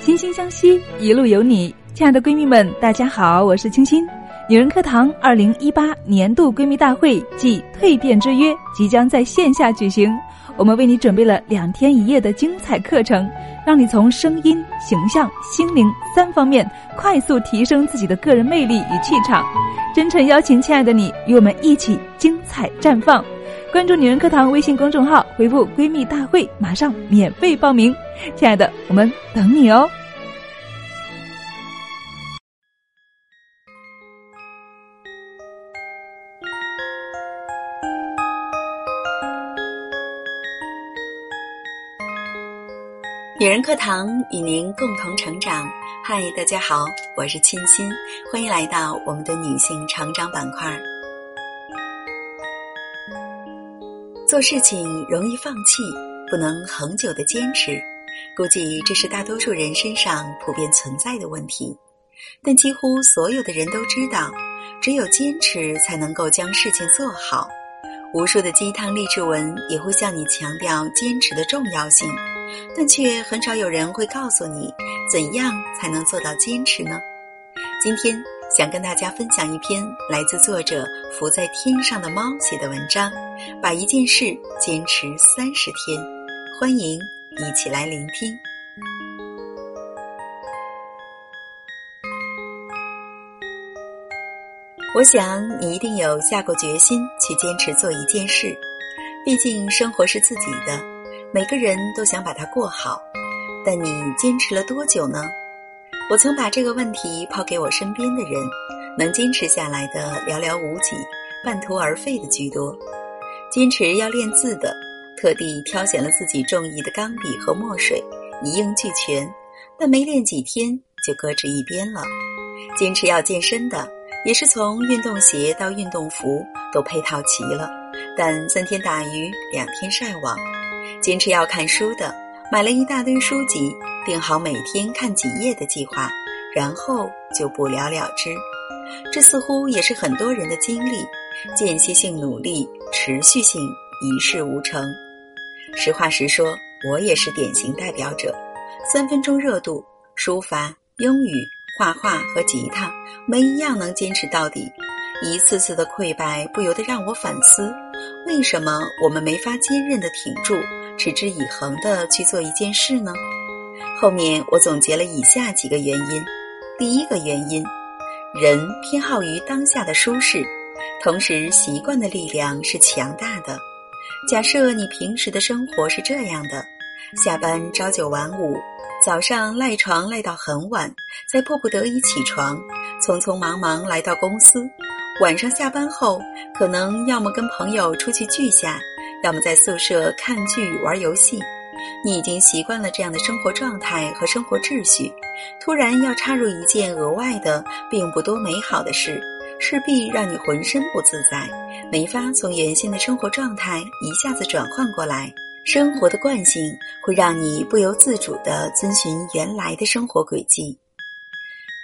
惺惺相惜，一路有你。亲爱的闺蜜们，大家好，我是清新。女人课堂二零一八年度闺蜜大会暨蜕变之约即将在线下举行，我们为你准备了两天一夜的精彩课程，让你从声音、形象、心灵三方面快速提升自己的个人魅力与气场。真诚邀请亲爱的你与我们一起精彩绽放。关注女人课堂微信公众号，回复“闺蜜大会”，马上免费报名。亲爱的，我们等你哦。女人课堂与您共同成长。嗨，大家好，我是沁心，欢迎来到我们的女性成长板块。做事情容易放弃，不能恒久的坚持，估计这是大多数人身上普遍存在的问题。但几乎所有的人都知道，只有坚持才能够将事情做好。无数的鸡汤励志文也会向你强调坚持的重要性，但却很少有人会告诉你怎样才能做到坚持呢？今天。想跟大家分享一篇来自作者浮在天上的猫写的文章，把一件事坚持三十天，欢迎一起来聆听。我想你一定有下过决心去坚持做一件事，毕竟生活是自己的，每个人都想把它过好，但你坚持了多久呢？我曾把这个问题抛给我身边的人，能坚持下来的寥寥无几，半途而废的居多。坚持要练字的，特地挑选了自己中意的钢笔和墨水，一应俱全，但没练几天就搁置一边了。坚持要健身的，也是从运动鞋到运动服都配套齐了，但三天打鱼两天晒网。坚持要看书的，买了一大堆书籍。定好每天看几页的计划，然后就不了了之。这似乎也是很多人的经历：间歇性努力，持续性一事无成。实话实说，我也是典型代表者。三分钟热度，书法、英语、画画和吉他，没一样能坚持到底。一次次的溃败，不由得让我反思：为什么我们没法坚韧的挺住，持之以恒的去做一件事呢？后面我总结了以下几个原因：第一个原因，人偏好于当下的舒适，同时习惯的力量是强大的。假设你平时的生活是这样的：下班朝九晚五，早上赖床赖到很晚，再迫不得已起床，匆匆忙忙来到公司，晚上下班后可能要么跟朋友出去聚下，要么在宿舍看剧玩游戏。你已经习惯了这样的生活状态和生活秩序，突然要插入一件额外的、并不多美好的事，势必让你浑身不自在，没法从原先的生活状态一下子转换过来。生活的惯性会让你不由自主地遵循原来的生活轨迹。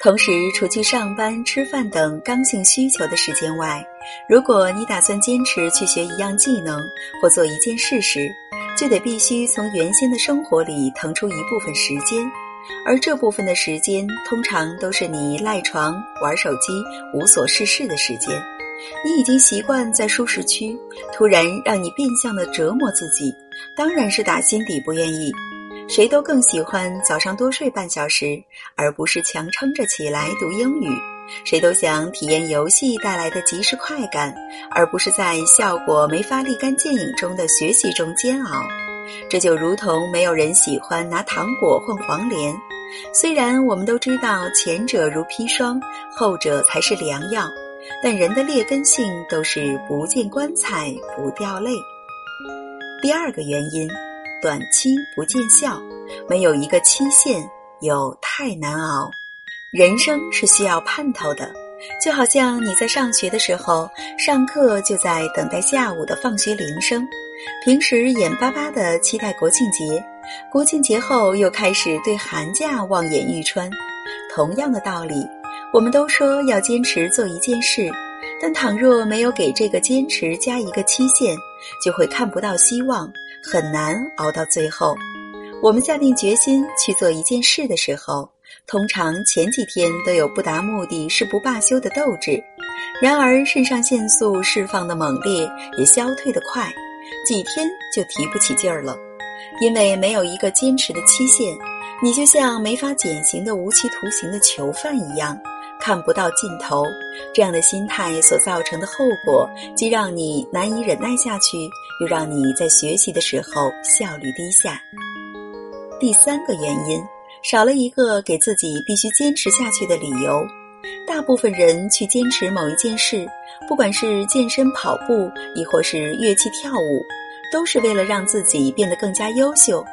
同时，除去上班、吃饭等刚性需求的时间外，如果你打算坚持去学一样技能或做一件事时，就得必须从原先的生活里腾出一部分时间，而这部分的时间通常都是你赖床、玩手机、无所事事的时间。你已经习惯在舒适区，突然让你变相的折磨自己，当然是打心底不愿意。谁都更喜欢早上多睡半小时，而不是强撑着起来读英语。谁都想体验游戏带来的即时快感，而不是在效果没法立竿见影中的学习中煎熬。这就如同没有人喜欢拿糖果换黄连。虽然我们都知道前者如砒霜，后者才是良药，但人的劣根性都是不见棺材不掉泪。第二个原因，短期不见效，没有一个期限，又太难熬。人生是需要盼头的，就好像你在上学的时候，上课就在等待下午的放学铃声，平时眼巴巴的期待国庆节，国庆节后又开始对寒假望眼欲穿。同样的道理，我们都说要坚持做一件事，但倘若没有给这个坚持加一个期限，就会看不到希望，很难熬到最后。我们下定决心去做一件事的时候，通常前几天都有不达目的誓不罢休的斗志，然而肾上腺素释放的猛烈，也消退的快，几天就提不起劲儿了。因为没有一个坚持的期限，你就像没法减刑的无期徒刑的囚犯一样，看不到尽头。这样的心态所造成的后果，既让你难以忍耐下去，又让你在学习的时候效率低下。第三个原因，少了一个给自己必须坚持下去的理由。大部分人去坚持某一件事，不管是健身、跑步，亦或是乐器跳舞，都是为了让自己变得更加优秀。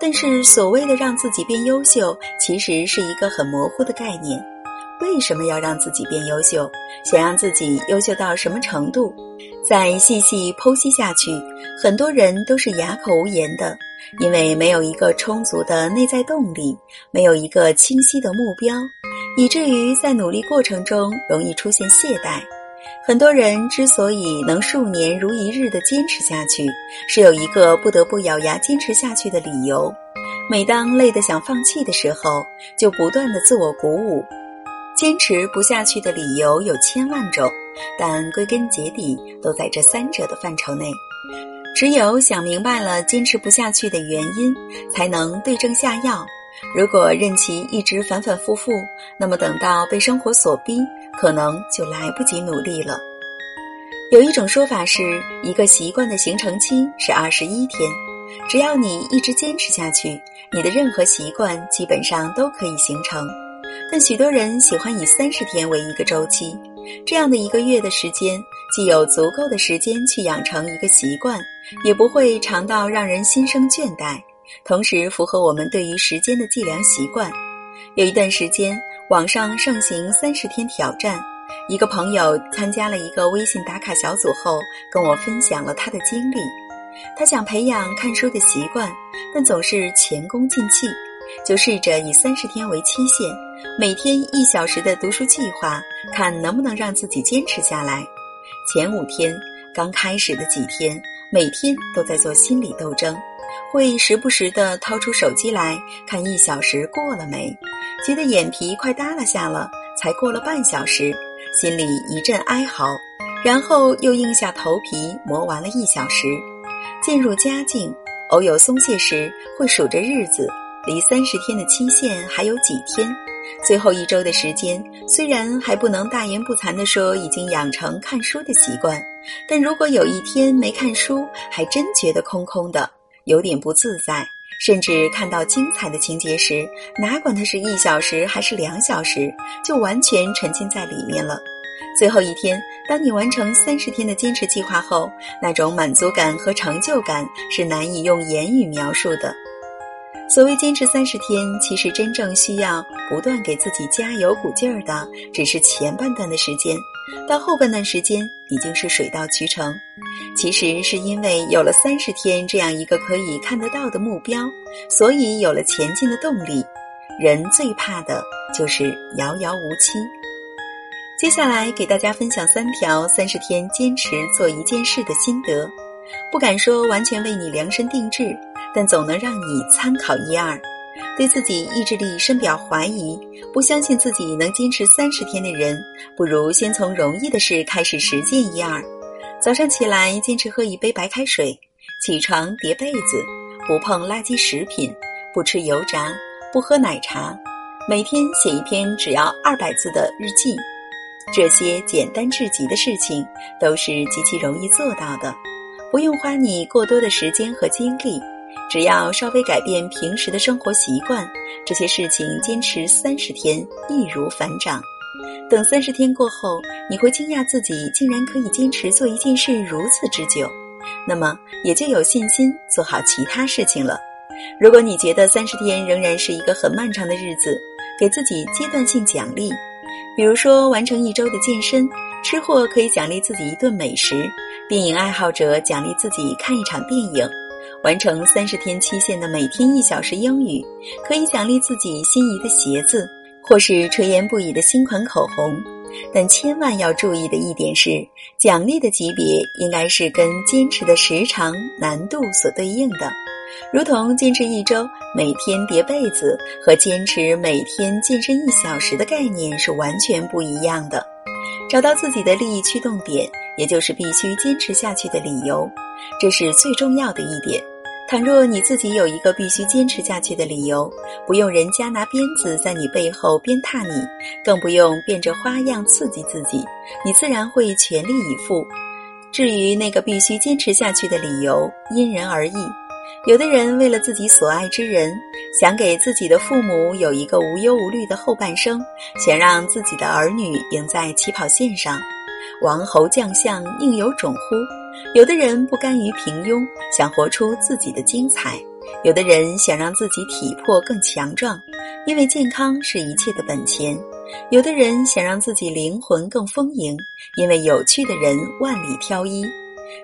但是，所谓的让自己变优秀，其实是一个很模糊的概念。为什么要让自己变优秀？想让自己优秀到什么程度？再细细剖析下去，很多人都是哑口无言的。因为没有一个充足的内在动力，没有一个清晰的目标，以至于在努力过程中容易出现懈怠。很多人之所以能数年如一日的坚持下去，是有一个不得不咬牙坚持下去的理由。每当累得想放弃的时候，就不断的自我鼓舞。坚持不下去的理由有千万种，但归根结底都在这三者的范畴内。只有想明白了坚持不下去的原因，才能对症下药。如果任其一直反反复复，那么等到被生活所逼，可能就来不及努力了。有一种说法是，一个习惯的形成期是二十一天，只要你一直坚持下去，你的任何习惯基本上都可以形成。但许多人喜欢以三十天为一个周期，这样的一个月的时间，既有足够的时间去养成一个习惯。也不会长到让人心生倦怠，同时符合我们对于时间的计量习惯。有一段时间，网上盛行三十天挑战。一个朋友参加了一个微信打卡小组后，跟我分享了他的经历。他想培养看书的习惯，但总是前功尽弃，就试着以三十天为期限，每天一小时的读书计划，看能不能让自己坚持下来。前五天，刚开始的几天。每天都在做心理斗争，会时不时的掏出手机来看一小时过了没，觉得眼皮快耷拉下了，才过了半小时，心里一阵哀嚎，然后又硬下头皮磨完了一小时，渐入佳境，偶有松懈时会数着日子，离三十天的期限还有几天。最后一周的时间，虽然还不能大言不惭地说已经养成看书的习惯，但如果有一天没看书，还真觉得空空的，有点不自在。甚至看到精彩的情节时，哪管它是一小时还是两小时，就完全沉浸在里面了。最后一天，当你完成三十天的坚持计划后，那种满足感和成就感是难以用言语描述的。所谓坚持三十天，其实真正需要不断给自己加油鼓劲儿的，只是前半段的时间，到后半段时间已经是水到渠成。其实是因为有了三十天这样一个可以看得到的目标，所以有了前进的动力。人最怕的就是遥遥无期。接下来给大家分享三条三十天坚持做一件事的心得，不敢说完全为你量身定制。但总能让你参考一二。对自己意志力深表怀疑，不相信自己能坚持三十天的人，不如先从容易的事开始实践一二。早上起来坚持喝一杯白开水，起床叠被子，不碰垃圾食品，不吃油炸，不喝奶茶，每天写一篇只要二百字的日记。这些简单至极的事情，都是极其容易做到的，不用花你过多的时间和精力。只要稍微改变平时的生活习惯，这些事情坚持三十天易如反掌。等三十天过后，你会惊讶自己竟然可以坚持做一件事如此之久，那么也就有信心做好其他事情了。如果你觉得三十天仍然是一个很漫长的日子，给自己阶段性奖励，比如说完成一周的健身，吃货可以奖励自己一顿美食，电影爱好者奖励自己看一场电影。完成三十天期限的每天一小时英语，可以奖励自己心仪的鞋子，或是垂涎不已的新款口红。但千万要注意的一点是，奖励的级别应该是跟坚持的时长、难度所对应的。如同坚持一周每天叠被子和坚持每天健身一小时的概念是完全不一样的。找到自己的利益驱动点，也就是必须坚持下去的理由，这是最重要的一点。倘若你自己有一个必须坚持下去的理由，不用人家拿鞭子在你背后鞭挞你，更不用变着花样刺激自己，你自然会全力以赴。至于那个必须坚持下去的理由，因人而异。有的人为了自己所爱之人，想给自己的父母有一个无忧无虑的后半生，想让自己的儿女赢在起跑线上。王侯将相宁有种乎？有的人不甘于平庸，想活出自己的精彩；有的人想让自己体魄更强壮，因为健康是一切的本钱；有的人想让自己灵魂更丰盈，因为有趣的人万里挑一。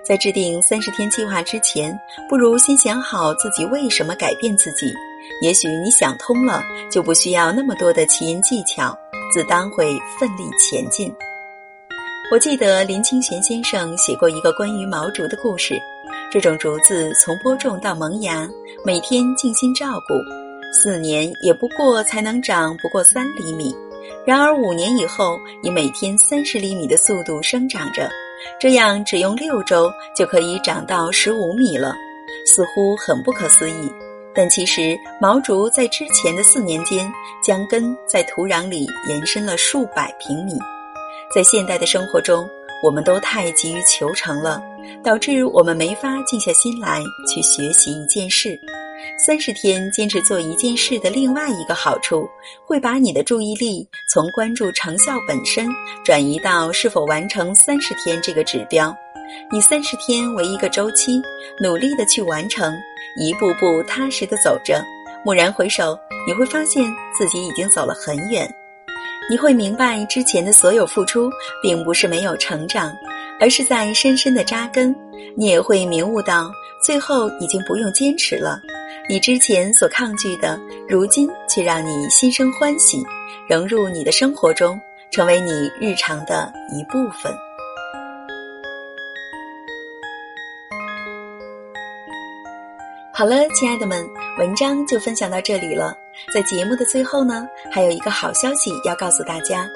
在制定三十天计划之前，不如先想好自己为什么改变自己。也许你想通了，就不需要那么多的奇淫技巧，自当会奋力前进。我记得林清玄先生写过一个关于毛竹的故事。这种竹子从播种到萌芽，每天静心照顾，四年也不过才能长不过三厘米。然而五年以后，以每天三十厘米的速度生长着，这样只用六周就可以长到十五米了，似乎很不可思议。但其实毛竹在之前的四年间，将根在土壤里延伸了数百平米。在现代的生活中，我们都太急于求成了，导致我们没法静下心来去学习一件事。三十天坚持做一件事的另外一个好处，会把你的注意力从关注成效本身，转移到是否完成三十天这个指标。以三十天为一个周期，努力的去完成，一步步踏实的走着。蓦然回首，你会发现自己已经走了很远。你会明白，之前的所有付出，并不是没有成长，而是在深深的扎根。你也会明悟到，最后已经不用坚持了。你之前所抗拒的，如今却让你心生欢喜，融入你的生活中，成为你日常的一部分。好了，亲爱的们，文章就分享到这里了。在节目的最后呢，还有一个好消息要告诉大家：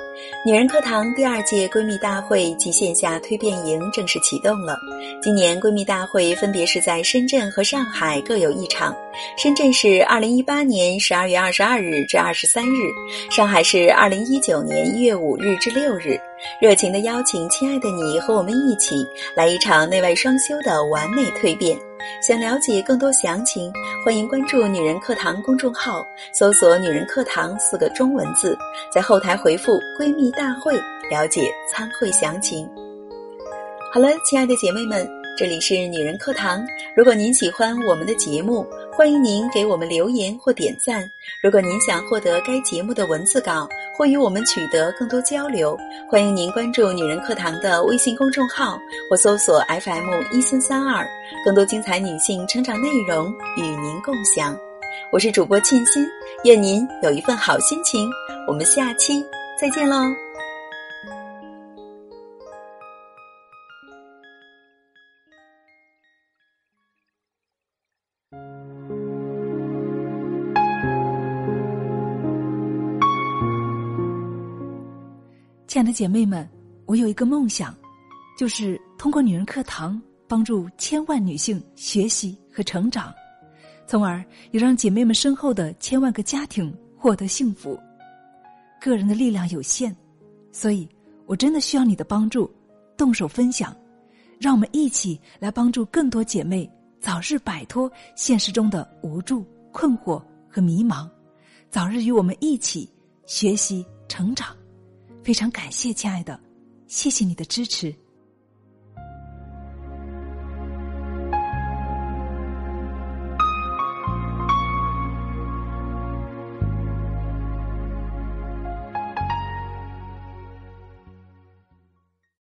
女人课堂第二届闺蜜大会及线下蜕变营正式启动了。今年闺蜜大会分别是在深圳和上海各有一场，深圳是二零一八年十二月二十二日至二十三日，上海是二零一九年一月五日至六日。热情的邀请亲爱的你和我们一起来一场内外双修的完美蜕变。想了解更多详情，欢迎关注“女人课堂”公众号，搜索“女人课堂”四个中文字，在后台回复“闺蜜大会”了解参会详情。好了，亲爱的姐妹们，这里是女人课堂。如果您喜欢我们的节目，欢迎您给我们留言或点赞。如果您想获得该节目的文字稿或与我们取得更多交流，欢迎您关注“女人课堂”的微信公众号或搜索 FM 一三三二，更多精彩女性成长内容与您共享。我是主播沁心，愿您有一份好心情。我们下期再见喽！亲爱的姐妹们，我有一个梦想，就是通过女人课堂帮助千万女性学习和成长，从而也让姐妹们身后的千万个家庭获得幸福。个人的力量有限，所以我真的需要你的帮助，动手分享，让我们一起来帮助更多姐妹早日摆脱现实中的无助、困惑和迷茫，早日与我们一起学习成长。非常感谢，亲爱的，谢谢你的支持。